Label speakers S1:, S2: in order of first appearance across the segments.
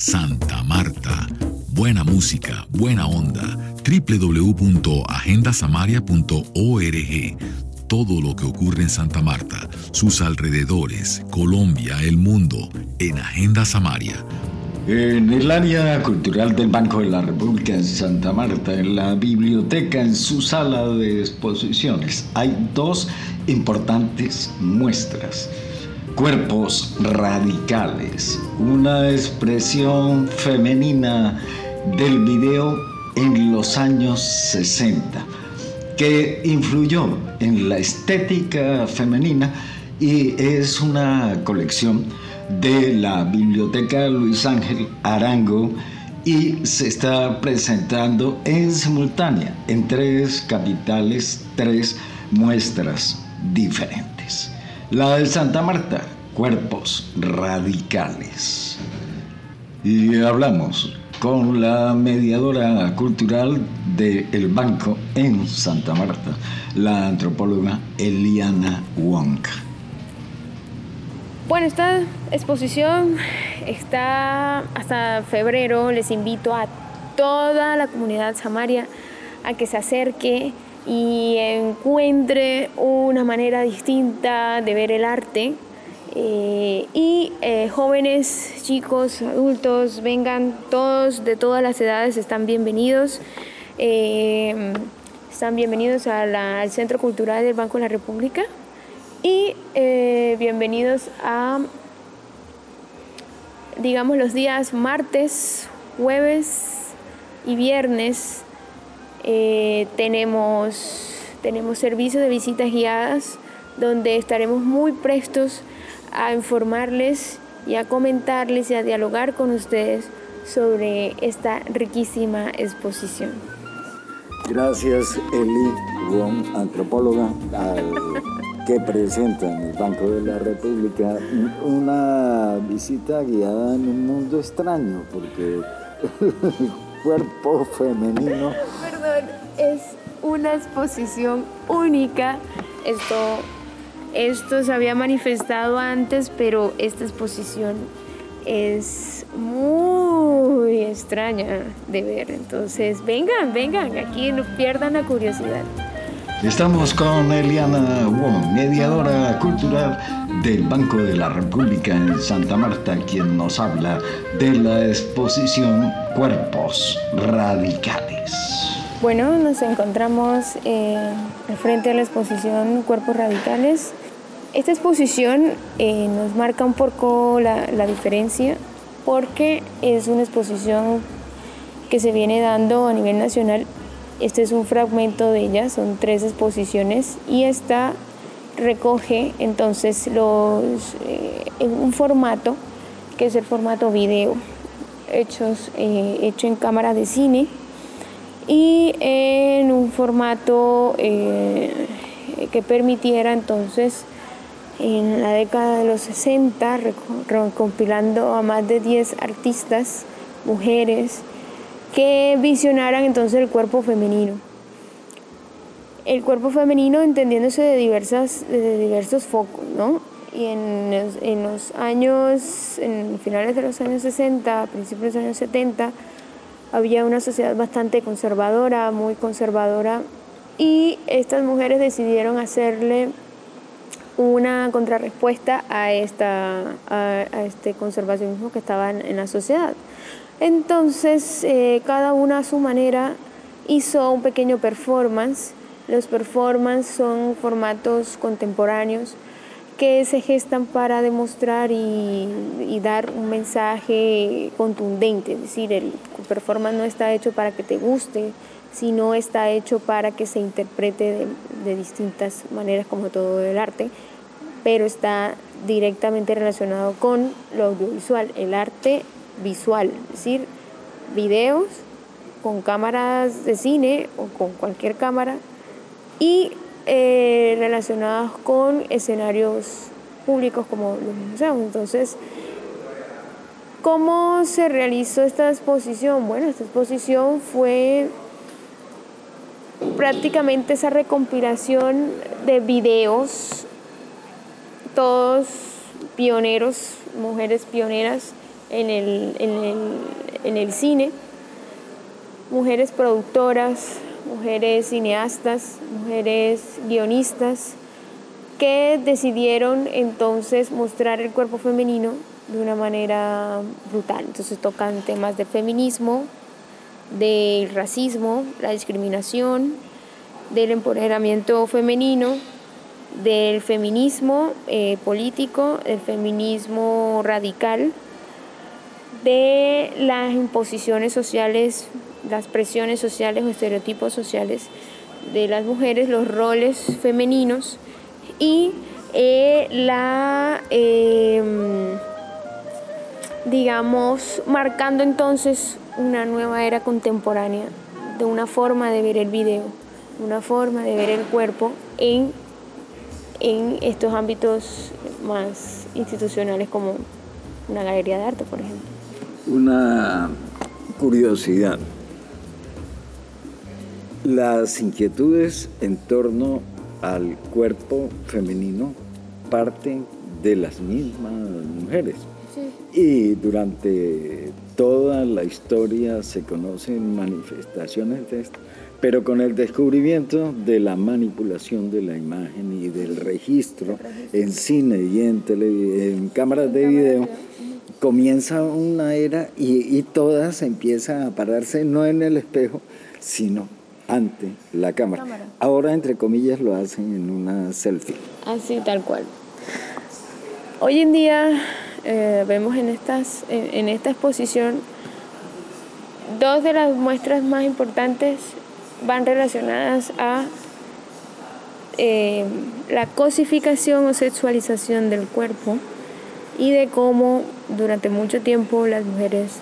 S1: Santa Marta. Buena música, buena onda. www.agendasamaria.org. Todo lo que ocurre en Santa Marta, sus alrededores, Colombia, el mundo, en Agenda Samaria.
S2: En el área cultural del Banco de la República en Santa Marta, en la biblioteca, en su sala de exposiciones, hay dos importantes muestras. Cuerpos radicales, una expresión femenina del video en los años 60 que influyó en la estética femenina y es una colección de la Biblioteca Luis Ángel Arango y se está presentando en simultánea en tres capitales, tres muestras diferentes. La de Santa Marta, Cuerpos Radicales. Y hablamos con la mediadora cultural del Banco en Santa Marta, la antropóloga Eliana Wong.
S3: Bueno, esta exposición está hasta febrero. Les invito a toda la comunidad samaria a que se acerque y encuentre una manera distinta de ver el arte. Eh, y eh, jóvenes, chicos, adultos, vengan todos de todas las edades, están bienvenidos. Eh, están bienvenidos al Centro Cultural del Banco de la República y bienvenidos a, digamos, los días martes, jueves y viernes. Eh, tenemos, tenemos servicio de visitas guiadas donde estaremos muy prestos a informarles y a comentarles y a dialogar con ustedes sobre esta riquísima exposición.
S2: Gracias, Eli antropóloga, que presenta en el Banco de la República una visita guiada en un mundo extraño, porque cuerpo femenino...
S3: Perdón, es una exposición única. Esto, esto se había manifestado antes, pero esta exposición es muy extraña de ver. Entonces, vengan, vengan, aquí no pierdan la curiosidad.
S2: Estamos con Eliana Wong, mediadora cultural del Banco de la República en Santa Marta, quien nos habla de la exposición Cuerpos Radicales.
S3: Bueno, nos encontramos eh, frente de la exposición Cuerpos Radicales. Esta exposición eh, nos marca un poco la, la diferencia porque es una exposición que se viene dando a nivel nacional este es un fragmento de ella, son tres exposiciones y esta recoge entonces los, eh, un formato que es el formato video, hechos, eh, hecho en cámara de cine y en un formato eh, que permitiera entonces en la década de los 60 recompilando a más de 10 artistas, mujeres, que visionaran entonces el cuerpo femenino. El cuerpo femenino entendiéndose de, diversas, de diversos focos, ¿no? Y en, en los años, en finales de los años 60, principios de los años 70, había una sociedad bastante conservadora, muy conservadora, y estas mujeres decidieron hacerle una contrarrespuesta a, esta, a, a este conservacionismo que estaba en la sociedad. Entonces, eh, cada una a su manera hizo un pequeño performance. Los performances son formatos contemporáneos que se gestan para demostrar y, dar un mensaje contundente. Es decir, el performance no está hecho para que te guste, sino está hecho para que se interprete de distintas maneras como todo el arte, pero está directamente relacionado con lo audiovisual. El arte visual, es decir, videos con cámaras de cine o con cualquier cámara y eh, relacionados con escenarios públicos como los museos. Entonces, ¿cómo se realizó esta exposición? Bueno, esta exposición fue prácticamente esa recompilación de videos, todos pioneros, mujeres pioneras en el, en el cine, mujeres productoras, mujeres cineastas, mujeres guionistas, que decidieron entonces mostrar el cuerpo femenino de una manera brutal. Entonces tocan temas del feminismo, del racismo, la discriminación, del empoderamiento femenino, del feminismo eh, político, del feminismo radical, de las imposiciones sociales, las presiones sociales o estereotipos sociales de las mujeres, los roles femeninos y eh, la, em, digamos, marcando entonces una nueva era contemporánea de una forma de ver el video, una forma de ver el cuerpo en, en estos ámbitos más institucionales como una galería de arte, por ejemplo.
S2: Una curiosidad. Las inquietudes en torno al cuerpo femenino parten de las mismas mujeres. Y durante toda la historia se conocen manifestaciones de esto, pero con el descubrimiento de la manipulación de la imagen y del registro en cine y en, en cámaras de video, comienza una era y, y todas empiezan a pararse no en el espejo, sino ante la cámara. Ahora, entre comillas, lo hacen en una selfie.
S3: Así, tal cual. Hoy en día eh, vemos en, estas, en, esta exposición dos de las muestras más importantes van relacionadas a eh, la cosificación o sexualización del cuerpo y de cómo durante mucho tiempo las mujeres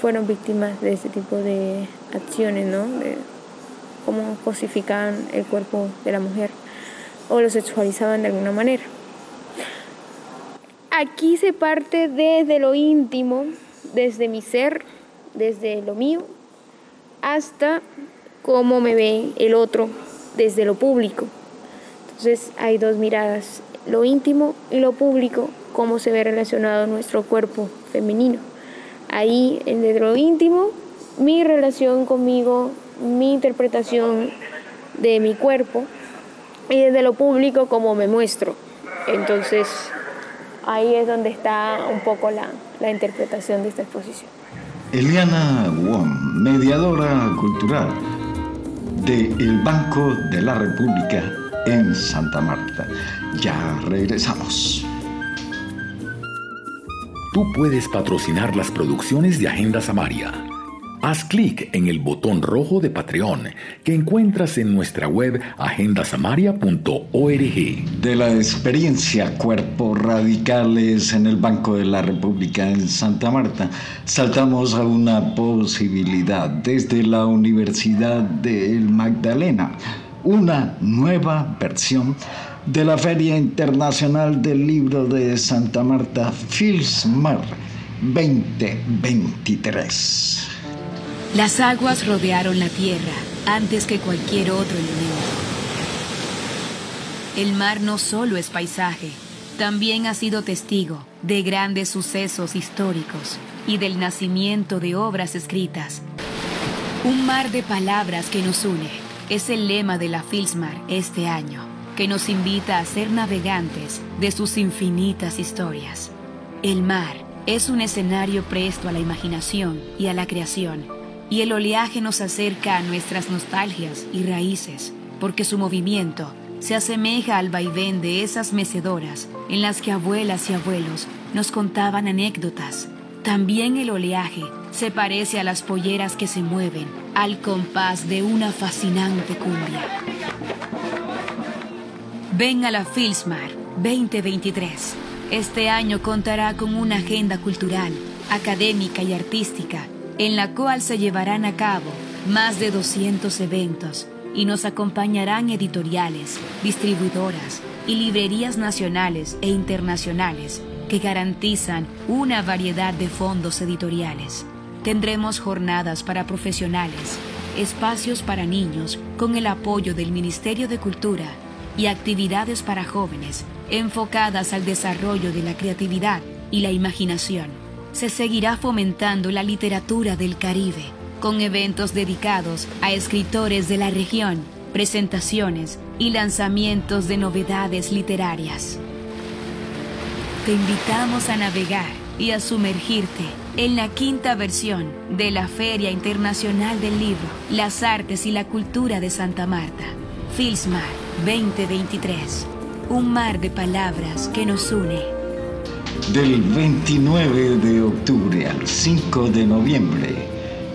S3: fueron víctimas de este tipo de acciones, ¿no? Cómo cosificaban el cuerpo de la mujer o lo sexualizaban de alguna manera. Aquí se parte desde lo íntimo, desde mi ser, desde lo mío, hasta cómo me ve el otro desde lo público. Entonces hay dos miradas, lo íntimo y lo público, cómo se ve relacionado nuestro cuerpo femenino. Ahí, desde lo íntimo, mi relación conmigo mi interpretación de mi cuerpo y desde lo público como me muestro. Entonces ahí es donde está un poco la, la interpretación de esta exposición.
S2: Eliana Wong, mediadora cultural del Banco de la República en Santa Marta. Ya regresamos.
S1: Tú puedes patrocinar las producciones de Agenda Samaria Haz clic en el botón rojo de Patreon que encuentras en nuestra web agendasamaria.org.
S2: De la experiencia Cuerpos Radicales en el Banco de la República en Santa Marta, saltamos a una posibilidad desde la Universidad del Magdalena, una nueva versión de la Feria Internacional del Libro de Santa Marta, FILSMAR 2023.
S4: Las aguas rodearon la tierra antes que cualquier otro elemento. El mar no solo es paisaje, también ha sido testigo de grandes sucesos históricos y del nacimiento de obras escritas. Un mar de palabras que nos une es el lema de la Filsmar este año, que nos invita a ser navegantes de sus infinitas historias. El mar es un escenario presto a la imaginación y a la creación y el oleaje nos acerca a nuestras nostalgias y raíces, porque su movimiento se asemeja al vaivén de esas mecedoras en las que abuelas y abuelos nos contaban anécdotas. También el oleaje se parece a las polleras que se mueven al compás de una fascinante cumbia. Ven a la Filsmar 2023. Este año contará con una agenda cultural, académica y artística en la cual se llevarán a cabo más de 200 eventos y nos acompañarán editoriales, distribuidoras y librerías nacionales e internacionales que garantizan una variedad de fondos editoriales. Tendremos jornadas para profesionales, espacios para niños con el apoyo del Ministerio de Cultura y actividades para jóvenes enfocadas al desarrollo de la creatividad y la imaginación se seguirá fomentando la literatura del Caribe, con eventos dedicados a escritores de la región, presentaciones y lanzamientos de novedades literarias. Te invitamos a navegar y a sumergirte en la quinta versión de la Feria Internacional del Libro, las Artes y la Cultura de Santa Marta, Filsmar 2023. Un mar de palabras que nos une.
S2: Del 29 de octubre al 5 de noviembre,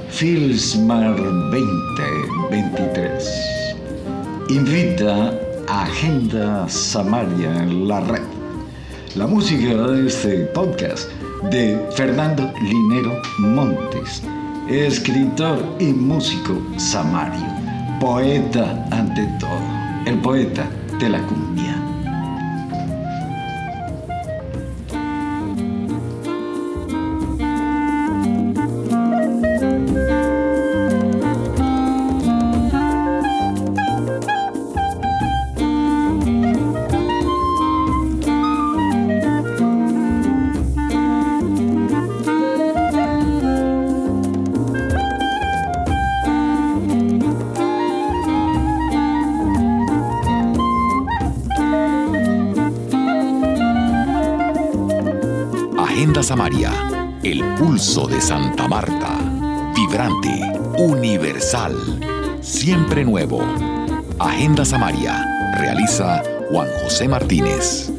S2: Filsmar 2023. Invita a Agenda Samaria en la red. La música de este podcast de Fernando Linero Montes, escritor y músico samario, poeta ante todo, el poeta de la cumbia.
S1: Agenda Samaria, el pulso de Santa Marta. Vibrante, universal, siempre nuevo. Agenda Samaria, realiza Juan José Martínez.